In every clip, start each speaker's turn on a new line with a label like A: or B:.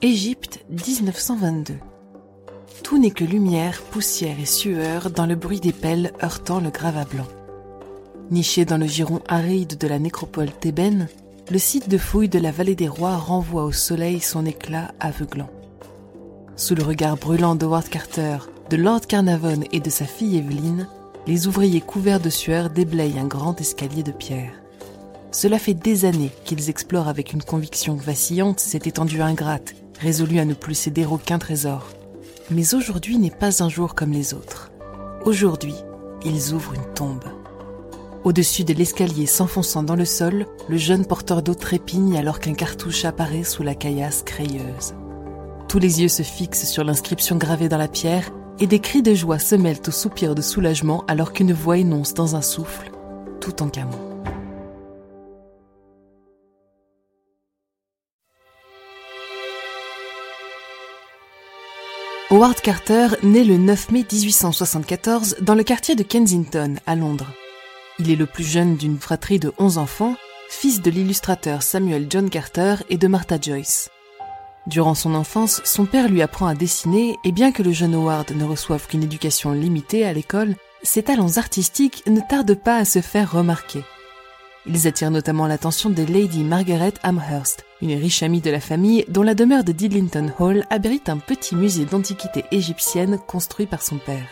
A: Égypte 1922. Tout n'est que lumière, poussière et sueur dans le bruit des pelles heurtant le gravat blanc. Niché dans le giron aride de la nécropole thébaine, le site de fouille de la vallée des rois renvoie au soleil son éclat aveuglant. Sous le regard brûlant de Howard Carter, de Lord Carnarvon et de sa fille Evelyne, les ouvriers couverts de sueur déblayent un grand escalier de pierre. Cela fait des années qu'ils explorent avec une conviction vacillante cette étendue ingrate, résolue à ne plus céder aucun trésor. Mais aujourd'hui n'est pas un jour comme les autres. Aujourd'hui, ils ouvrent une tombe. Au-dessus de l'escalier s'enfonçant dans le sol, le jeune porteur d'eau trépigne alors qu'un cartouche apparaît sous la caillasse crayeuse. Tous les yeux se fixent sur l'inscription gravée dans la pierre et des cris de joie se mêlent aux soupirs de soulagement alors qu'une voix énonce dans un souffle tout en camon. Howard Carter naît le 9 mai 1874 dans le quartier de Kensington, à Londres. Il est le plus jeune d'une fratrie de 11 enfants, fils de l'illustrateur Samuel John Carter et de Martha Joyce. Durant son enfance, son père lui apprend à dessiner et bien que le jeune Howard ne reçoive qu'une éducation limitée à l'école, ses talents artistiques ne tardent pas à se faire remarquer. Ils attirent notamment l'attention de Lady Margaret Amherst, une riche amie de la famille dont la demeure de Didlington Hall abrite un petit musée d'antiquités égyptiennes construit par son père.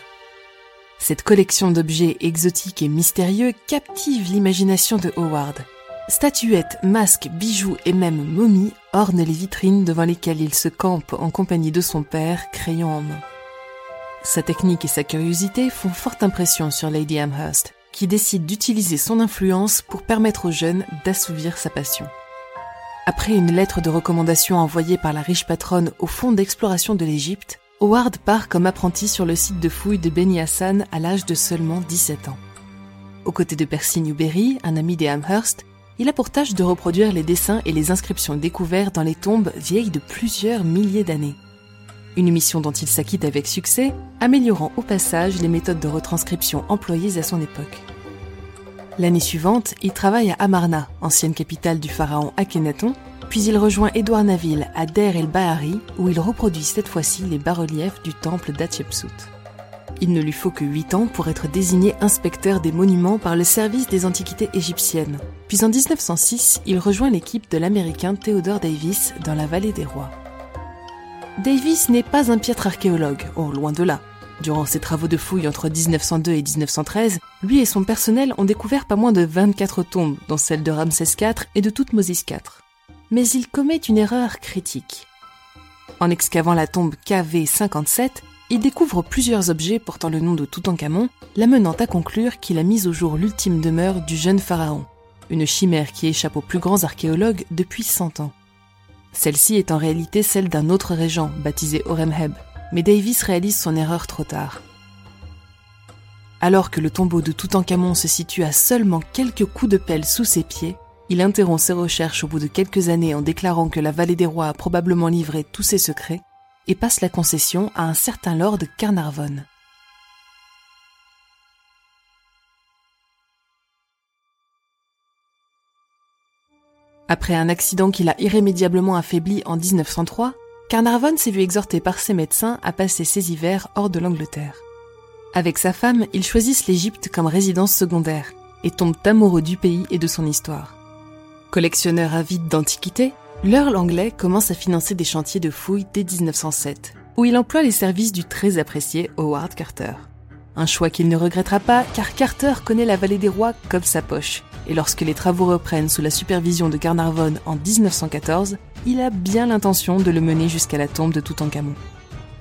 A: Cette collection d'objets exotiques et mystérieux captive l'imagination de Howard. Statuettes, masques, bijoux et même momies ornent les vitrines devant lesquelles il se campe en compagnie de son père, crayon en main. Sa technique et sa curiosité font forte impression sur Lady Amherst, qui décide d'utiliser son influence pour permettre aux jeunes d'assouvir sa passion. Après une lettre de recommandation envoyée par la riche patronne au Fonds d'exploration de l'Égypte, Howard part comme apprenti sur le site de fouilles de Beni Hassan à l'âge de seulement 17 ans. Aux côtés de Percy Newberry, un ami des Amherst, il a pour tâche de reproduire les dessins et les inscriptions découverts dans les tombes vieilles de plusieurs milliers d'années. Une mission dont il s'acquitte avec succès, améliorant au passage les méthodes de retranscription employées à son époque. L'année suivante, il travaille à Amarna, ancienne capitale du pharaon Akhenaton, puis il rejoint Édouard Naville à Der el-Bahari, où il reproduit cette fois-ci les bas-reliefs du temple d'Hatshepsut. Il ne lui faut que 8 ans pour être désigné inspecteur des monuments par le service des antiquités égyptiennes. Puis en 1906, il rejoint l'équipe de l'américain Theodore Davis dans la vallée des rois. Davis n'est pas un piètre archéologue, oh loin de là. Durant ses travaux de fouilles entre 1902 et 1913, lui et son personnel ont découvert pas moins de 24 tombes, dont celle de Ramsès IV et de Toutmosis IV mais il commet une erreur critique. En excavant la tombe KV57, il découvre plusieurs objets portant le nom de Toutankhamon, l'amenant à conclure qu'il a mis au jour l'ultime demeure du jeune pharaon, une chimère qui échappe aux plus grands archéologues depuis 100 ans. Celle-ci est en réalité celle d'un autre régent, baptisé Horemheb, mais Davis réalise son erreur trop tard. Alors que le tombeau de Toutankhamon se situe à seulement quelques coups de pelle sous ses pieds, il interrompt ses recherches au bout de quelques années en déclarant que la vallée des rois a probablement livré tous ses secrets et passe la concession à un certain lord Carnarvon. Après un accident qui l'a irrémédiablement affaibli en 1903, Carnarvon s'est vu exhorté par ses médecins à passer ses hivers hors de l'Angleterre. Avec sa femme, ils choisissent l'Égypte comme résidence secondaire et tombent amoureux du pays et de son histoire. Collectionneur avide d'antiquités, l'Earl anglais commence à financer des chantiers de fouilles dès 1907, où il emploie les services du très apprécié Howard Carter. Un choix qu'il ne regrettera pas car Carter connaît la vallée des rois comme sa poche, et lorsque les travaux reprennent sous la supervision de Carnarvon en 1914, il a bien l'intention de le mener jusqu'à la tombe de Toutankhamon.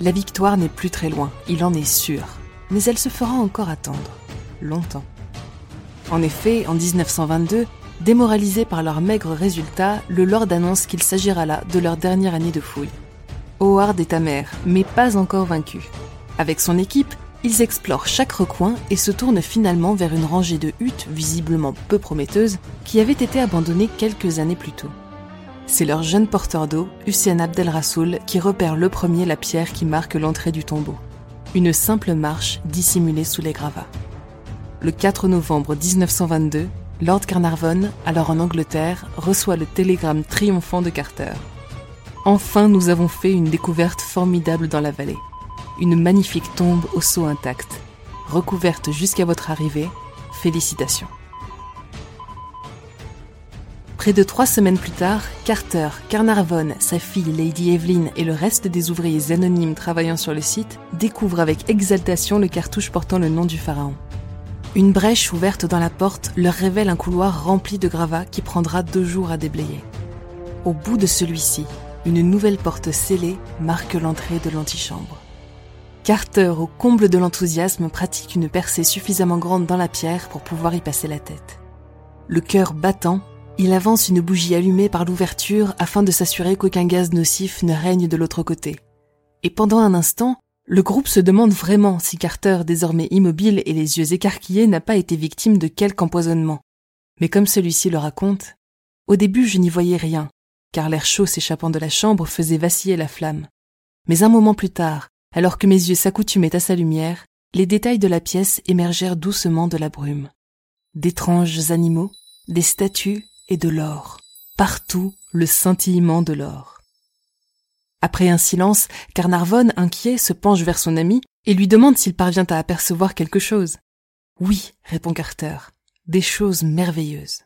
A: La victoire n'est plus très loin, il en est sûr, mais elle se fera encore attendre, longtemps. En effet, en 1922, Démoralisés par leurs maigres résultats, le Lord annonce qu'il s'agira là de leur dernière année de fouille. Howard est amer, mais pas encore vaincu. Avec son équipe, ils explorent chaque recoin et se tournent finalement vers une rangée de huttes visiblement peu prometteuses qui avaient été abandonnées quelques années plus tôt. C'est leur jeune porteur d'eau, Hussein Abdel Rassoul, qui repère le premier la pierre qui marque l'entrée du tombeau. Une simple marche dissimulée sous les gravats. Le 4 novembre 1922, Lord Carnarvon, alors en Angleterre, reçoit le télégramme triomphant de Carter. Enfin, nous avons fait une découverte formidable dans la vallée. Une magnifique tombe au seau intact, recouverte jusqu'à votre arrivée. Félicitations. Près de trois semaines plus tard, Carter, Carnarvon, sa fille Lady Evelyn et le reste des ouvriers anonymes travaillant sur le site découvrent avec exaltation le cartouche portant le nom du pharaon. Une brèche ouverte dans la porte leur révèle un couloir rempli de gravats qui prendra deux jours à déblayer. Au bout de celui-ci, une nouvelle porte scellée marque l'entrée de l'antichambre. Carter, au comble de l'enthousiasme, pratique une percée suffisamment grande dans la pierre pour pouvoir y passer la tête. Le cœur battant, il avance une bougie allumée par l'ouverture afin de s'assurer qu'aucun gaz nocif ne règne de l'autre côté. Et pendant un instant, le groupe se demande vraiment si Carter, désormais immobile et les yeux écarquillés, n'a pas été victime de quelque empoisonnement. Mais comme celui-ci le raconte, au début je n'y voyais rien, car l'air chaud s'échappant de la chambre faisait vaciller la flamme. Mais un moment plus tard, alors que mes yeux s'accoutumaient à sa lumière, les détails de la pièce émergèrent doucement de la brume. D'étranges animaux, des statues et de l'or. Partout le scintillement de l'or. Après un silence, Carnarvon, inquiet, se penche vers son ami et lui demande s'il parvient à apercevoir quelque chose. Oui, répond Carter, des choses merveilleuses.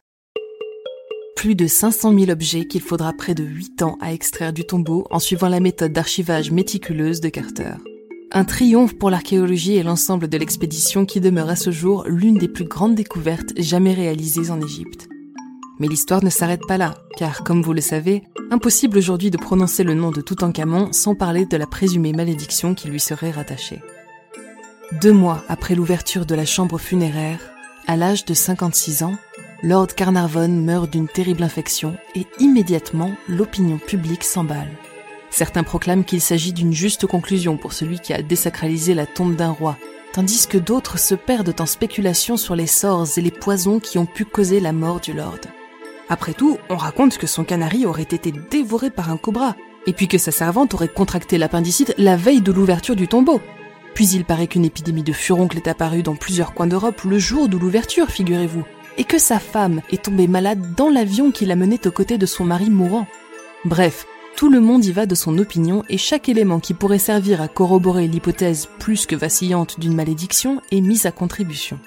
A: Plus de 500 000 objets qu'il faudra près de 8 ans à extraire du tombeau en suivant la méthode d'archivage méticuleuse de Carter. Un triomphe pour l'archéologie et l'ensemble de l'expédition qui demeure à ce jour l'une des plus grandes découvertes jamais réalisées en Égypte. Mais l'histoire ne s'arrête pas là, car comme vous le savez, impossible aujourd'hui de prononcer le nom de Toutankhamon sans parler de la présumée malédiction qui lui serait rattachée. Deux mois après l'ouverture de la chambre funéraire, à l'âge de 56 ans, Lord Carnarvon meurt d'une terrible infection et immédiatement l'opinion publique s'emballe. Certains proclament qu'il s'agit d'une juste conclusion pour celui qui a désacralisé la tombe d'un roi, tandis que d'autres se perdent en spéculations sur les sorts et les poisons qui ont pu causer la mort du lord. Après tout, on raconte que son canari aurait été dévoré par un cobra, et puis que sa servante aurait contracté l'appendicite la veille de l'ouverture du tombeau. Puis il paraît qu'une épidémie de furoncle est apparue dans plusieurs coins d'Europe le jour de l'ouverture, figurez-vous, et que sa femme est tombée malade dans l'avion qui la menait aux côtés de son mari mourant. Bref, tout le monde y va de son opinion et chaque élément qui pourrait servir à corroborer l'hypothèse plus que vacillante d'une malédiction est mis à contribution.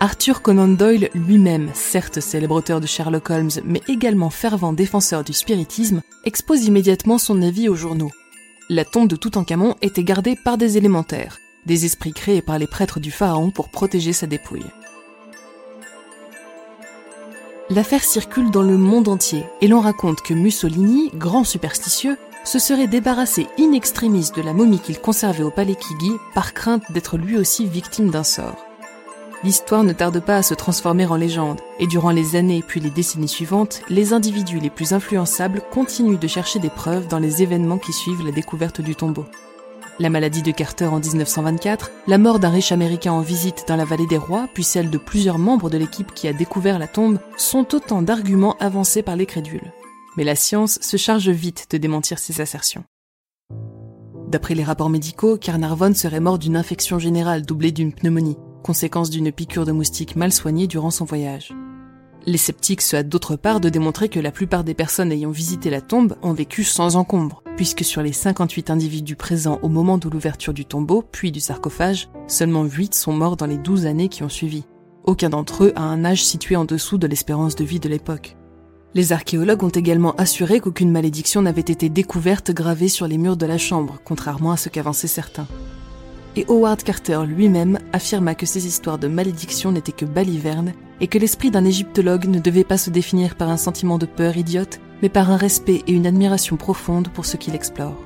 A: Arthur Conan Doyle lui-même, certes célèbre auteur de Sherlock Holmes, mais également fervent défenseur du spiritisme, expose immédiatement son avis aux journaux. La tombe de Toutankhamon était gardée par des élémentaires, des esprits créés par les prêtres du pharaon pour protéger sa dépouille. L'affaire circule dans le monde entier et l'on raconte que Mussolini, grand superstitieux, se serait débarrassé in extremis de la momie qu'il conservait au palais Kigi par crainte d'être lui aussi victime d'un sort l'histoire ne tarde pas à se transformer en légende, et durant les années puis les décennies suivantes, les individus les plus influençables continuent de chercher des preuves dans les événements qui suivent la découverte du tombeau. La maladie de Carter en 1924, la mort d'un riche américain en visite dans la vallée des rois, puis celle de plusieurs membres de l'équipe qui a découvert la tombe, sont autant d'arguments avancés par les crédules. Mais la science se charge vite de démentir ces assertions. D'après les rapports médicaux, Carnarvon serait mort d'une infection générale doublée d'une pneumonie conséquence d'une piqûre de moustique mal soignée durant son voyage. Les sceptiques se hâtent d'autre part de démontrer que la plupart des personnes ayant visité la tombe ont vécu sans encombre, puisque sur les 58 individus présents au moment de l'ouverture du tombeau, puis du sarcophage, seulement 8 sont morts dans les 12 années qui ont suivi. Aucun d'entre eux a un âge situé en dessous de l'espérance de vie de l'époque. Les archéologues ont également assuré qu'aucune malédiction n'avait été découverte gravée sur les murs de la chambre, contrairement à ce qu'avançaient certains et Howard Carter lui-même affirma que ces histoires de malédiction n'étaient que balivernes et que l'esprit d'un égyptologue ne devait pas se définir par un sentiment de peur idiote, mais par un respect et une admiration profonde pour ce qu'il explore.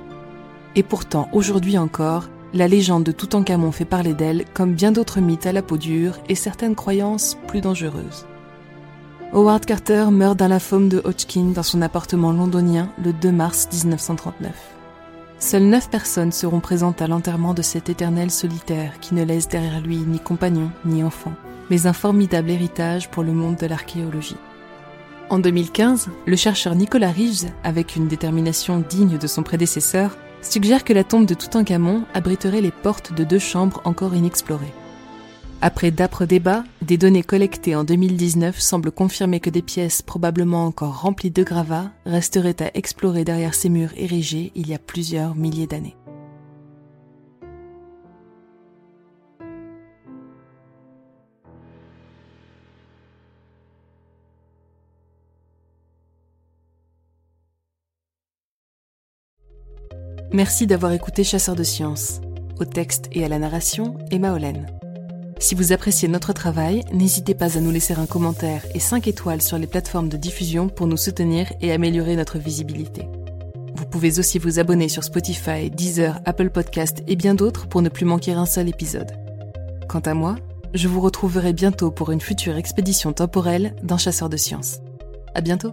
A: Et pourtant, aujourd'hui encore, la légende de Toutankhamon fait parler d'elle comme bien d'autres mythes à la peau dure et certaines croyances plus dangereuses. Howard Carter meurt d'un lymphome de Hodgkin dans son appartement londonien le 2 mars 1939. Seules neuf personnes seront présentes à l'enterrement de cet éternel solitaire qui ne laisse derrière lui ni compagnon ni enfant, mais un formidable héritage pour le monde de l'archéologie. En 2015, le chercheur Nicolas Reeves, avec une détermination digne de son prédécesseur, suggère que la tombe de Toutankhamon abriterait les portes de deux chambres encore inexplorées. Après d'âpres débats, des données collectées en 2019 semblent confirmer que des pièces probablement encore remplies de gravats resteraient à explorer derrière ces murs érigés il y a plusieurs milliers d'années. Merci d'avoir écouté Chasseur de Sciences. Au texte et à la narration, Emma Hollen. Si vous appréciez notre travail, n'hésitez pas à nous laisser un commentaire et 5 étoiles sur les plateformes de diffusion pour nous soutenir et améliorer notre visibilité. Vous pouvez aussi vous abonner sur Spotify, Deezer, Apple Podcast et bien d'autres pour ne plus manquer un seul épisode. Quant à moi, je vous retrouverai bientôt pour une future expédition temporelle dans Chasseurs de Sciences. À bientôt!